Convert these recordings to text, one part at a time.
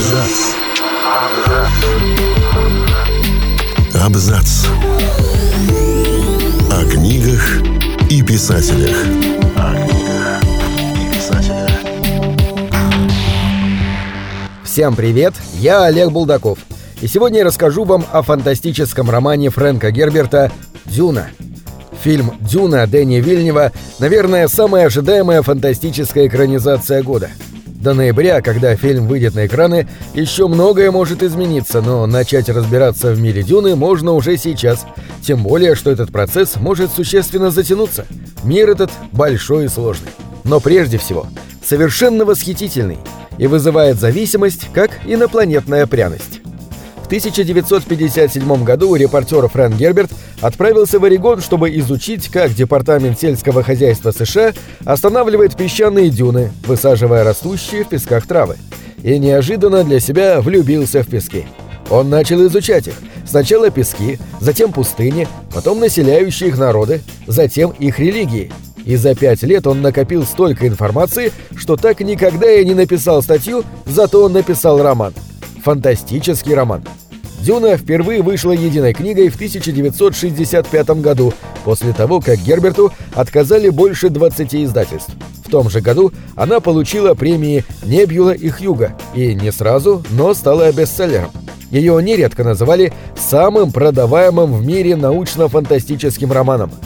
Абзац. Абзац. О книгах и писателях. О книгах и писателях. Всем привет, я Олег Булдаков. И сегодня я расскажу вам о фантастическом романе Фрэнка Герберта «Дюна». Фильм «Дюна» Дэни Вильнева, наверное, самая ожидаемая фантастическая экранизация года. До ноября, когда фильм выйдет на экраны, еще многое может измениться, но начать разбираться в мире Дюны можно уже сейчас. Тем более, что этот процесс может существенно затянуться. Мир этот большой и сложный. Но прежде всего, совершенно восхитительный и вызывает зависимость, как инопланетная пряность. 1957 году репортер Фрэнк Герберт отправился в Орегон, чтобы изучить, как Департамент сельского хозяйства США останавливает песчаные дюны, высаживая растущие в песках травы. И неожиданно для себя влюбился в пески. Он начал изучать их. Сначала пески, затем пустыни, потом населяющие их народы, затем их религии. И за пять лет он накопил столько информации, что так никогда и не написал статью, зато он написал роман. Фантастический роман. «Дюна» впервые вышла единой книгой в 1965 году, после того, как Герберту отказали больше 20 издательств. В том же году она получила премии «Небюла» и «Хьюга», и не сразу, но стала бестселлером. Ее нередко называли самым продаваемым в мире научно-фантастическим романом –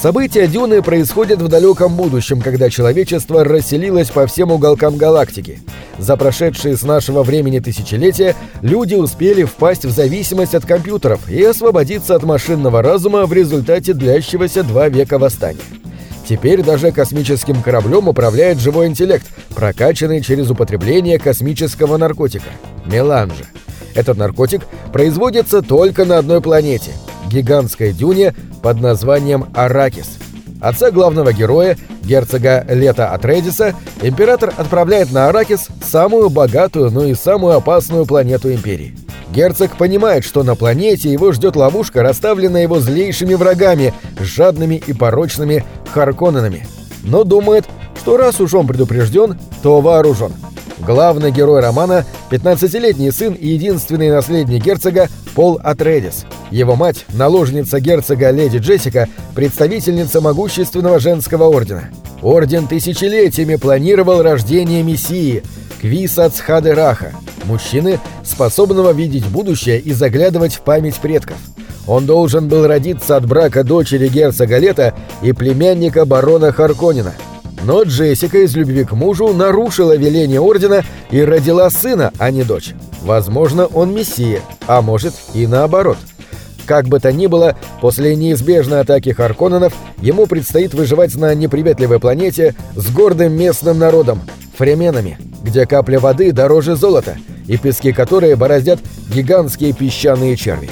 События Дюны происходят в далеком будущем, когда человечество расселилось по всем уголкам галактики. За прошедшие с нашего времени тысячелетия люди успели впасть в зависимость от компьютеров и освободиться от машинного разума в результате длящегося два века восстания. Теперь даже космическим кораблем управляет живой интеллект, прокачанный через употребление космического наркотика – меланжа. Этот наркотик производится только на одной планете – гигантской дюне под названием Аракис. Отца главного героя, герцога Лета Атрейдиса, император отправляет на Аракис самую богатую, но и самую опасную планету Империи. Герцог понимает, что на планете его ждет ловушка, расставленная его злейшими врагами, жадными и порочными Харконненами. Но думает, что раз уж он предупрежден, то вооружен. Главный герой романа – 15-летний сын и единственный наследник герцога Пол Атредис – его мать, наложница герцога леди Джессика, представительница могущественного женского ордена. Орден тысячелетиями планировал рождение Мессии, Квисац Хадераха, мужчины, способного видеть будущее и заглядывать в память предков. Он должен был родиться от брака дочери герцога Лета и племянника барона Харконина. Но Джессика из любви к мужу нарушила веление ордена и родила сына, а не дочь. Возможно, он мессия, а может и наоборот – как бы то ни было, после неизбежной атаки Харконненов ему предстоит выживать на неприветливой планете с гордым местным народом – фременами, где капля воды дороже золота, и пески которой бороздят гигантские песчаные черви.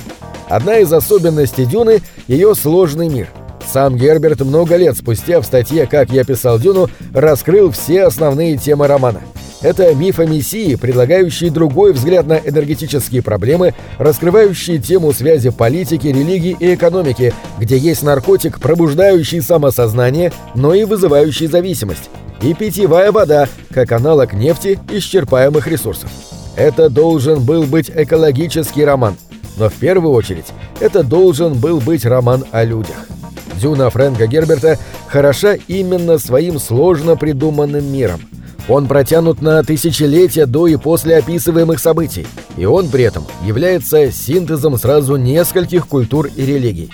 Одна из особенностей Дюны – ее сложный мир. Сам Герберт много лет спустя в статье «Как я писал Дюну» раскрыл все основные темы романа – это миф о Мессии, предлагающий другой взгляд на энергетические проблемы, раскрывающий тему связи политики, религии и экономики, где есть наркотик, пробуждающий самосознание, но и вызывающий зависимость. И питьевая вода, как аналог нефти исчерпаемых ресурсов. Это должен был быть экологический роман. Но в первую очередь это должен был быть роман о людях. Дюна Фрэнка Герберта хороша именно своим сложно придуманным миром – он протянут на тысячелетия до и после описываемых событий, и он при этом является синтезом сразу нескольких культур и религий.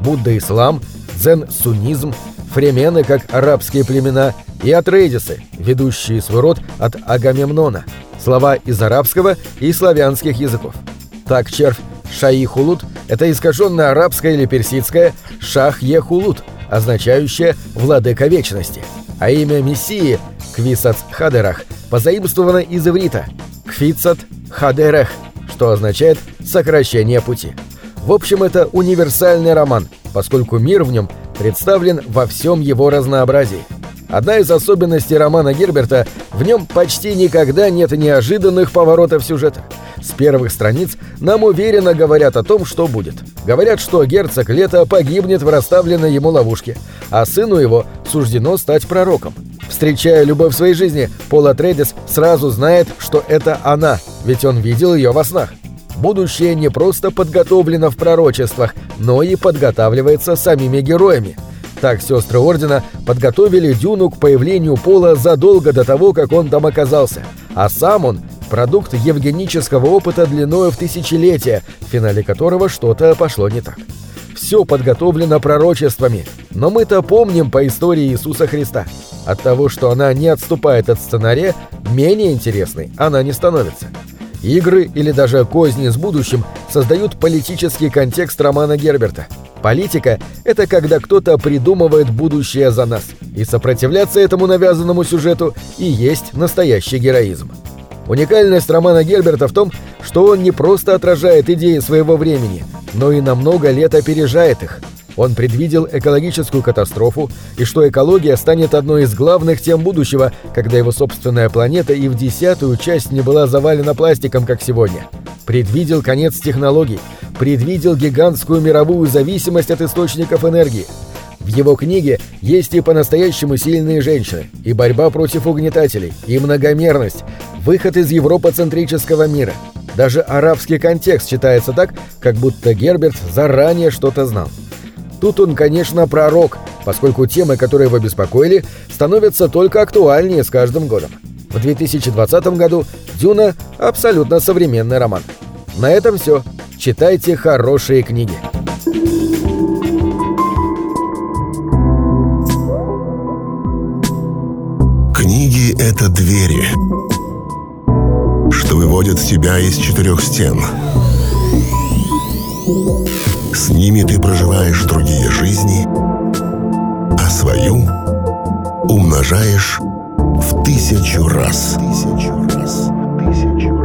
Будда-ислам, дзен-суннизм, фремены, как арабские племена, и атрейдисы, ведущие свой род от Агамемнона, слова из арабского и славянских языков. Так червь Шаи-Хулут – это искаженное арабское или персидское Шах-Е-Хулут, означающее «владыка вечности», а имя Мессии – Квисац Хадерах позаимствовано из иврита Кфицат Хадерех, что означает «сокращение пути». В общем, это универсальный роман, поскольку мир в нем представлен во всем его разнообразии. Одна из особенностей романа Герберта – в нем почти никогда нет неожиданных поворотов сюжета. С первых страниц нам уверенно говорят о том, что будет. Говорят, что герцог Лето погибнет в расставленной ему ловушке, а сыну его суждено стать пророком. Встречая любовь в своей жизни, Пол Атрейдис сразу знает, что это она, ведь он видел ее во снах. Будущее не просто подготовлено в пророчествах, но и подготавливается самими героями. Так сестры Ордена подготовили Дюну к появлению Пола задолго до того, как он там оказался. А сам он – продукт евгенического опыта длиною в тысячелетия, в финале которого что-то пошло не так. Все подготовлено пророчествами, но мы-то помним по истории Иисуса Христа. От того, что она не отступает от сценария, менее интересной она не становится. Игры или даже козни с будущим создают политический контекст романа Герберта. Политика – это когда кто-то придумывает будущее за нас, и сопротивляться этому навязанному сюжету и есть настоящий героизм. Уникальность романа Герберта в том, что он не просто отражает идеи своего времени, но и на много лет опережает их – он предвидел экологическую катастрофу и что экология станет одной из главных тем будущего, когда его собственная планета и в десятую часть не была завалена пластиком, как сегодня. Предвидел конец технологий, предвидел гигантскую мировую зависимость от источников энергии. В его книге есть и по-настоящему сильные женщины, и борьба против угнетателей, и многомерность, выход из европоцентрического мира. Даже арабский контекст читается так, как будто Герберт заранее что-то знал. Тут он, конечно, пророк, поскольку темы, которые его беспокоили, становятся только актуальнее с каждым годом. В 2020 году «Дюна» — абсолютно современный роман. На этом все. Читайте хорошие книги. Книги — это двери, что выводят тебя из четырех стен — с ними ты проживаешь другие жизни, а свою умножаешь в тысячу раз. В тысячу раз. В тысячу раз.